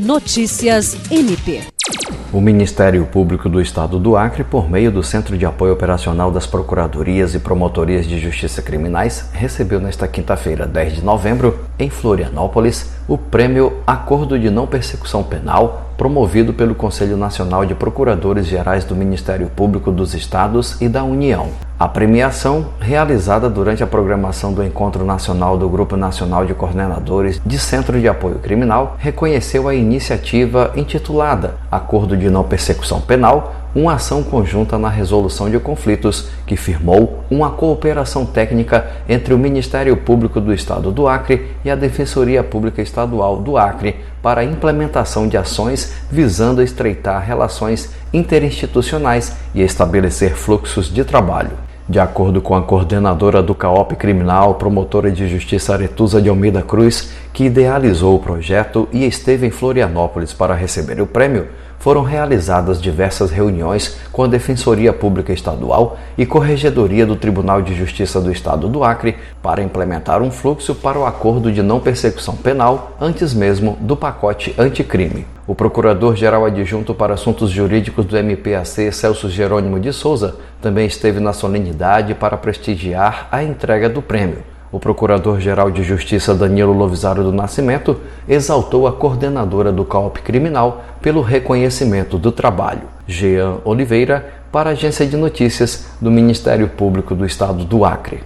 Notícias MP. O Ministério Público do Estado do Acre, por meio do Centro de Apoio Operacional das Procuradorias e Promotorias de Justiça Criminais, recebeu nesta quinta-feira, 10 de novembro, em Florianópolis, o prêmio Acordo de Não Persecução Penal, promovido pelo Conselho Nacional de Procuradores Gerais do Ministério Público dos Estados e da União. A premiação, realizada durante a programação do Encontro Nacional do Grupo Nacional de Coordenadores de Centro de Apoio Criminal, reconheceu a iniciativa intitulada Acordo de Não Persecução Penal, uma ação conjunta na resolução de conflitos que firmou uma cooperação técnica entre o Ministério Público do Estado do Acre e a Defensoria Pública Estadual do Acre para a implementação de ações visando estreitar relações interinstitucionais e estabelecer fluxos de trabalho. De acordo com a coordenadora do CAOP Criminal, promotora de justiça Aretusa de Almeida Cruz, que idealizou o projeto e esteve em Florianópolis para receber o prêmio, foram realizadas diversas reuniões com a Defensoria Pública Estadual e Corregedoria do Tribunal de Justiça do Estado do Acre para implementar um fluxo para o acordo de não persecução penal antes mesmo do pacote anticrime. O Procurador-Geral Adjunto para Assuntos Jurídicos do MPAC, Celso Jerônimo de Souza, também esteve na solenidade para prestigiar a entrega do prêmio. O Procurador-Geral de Justiça Danilo Lovisaro do Nascimento exaltou a coordenadora do CAOP Criminal pelo reconhecimento do trabalho. Jean Oliveira, para a Agência de Notícias do Ministério Público do Estado do Acre.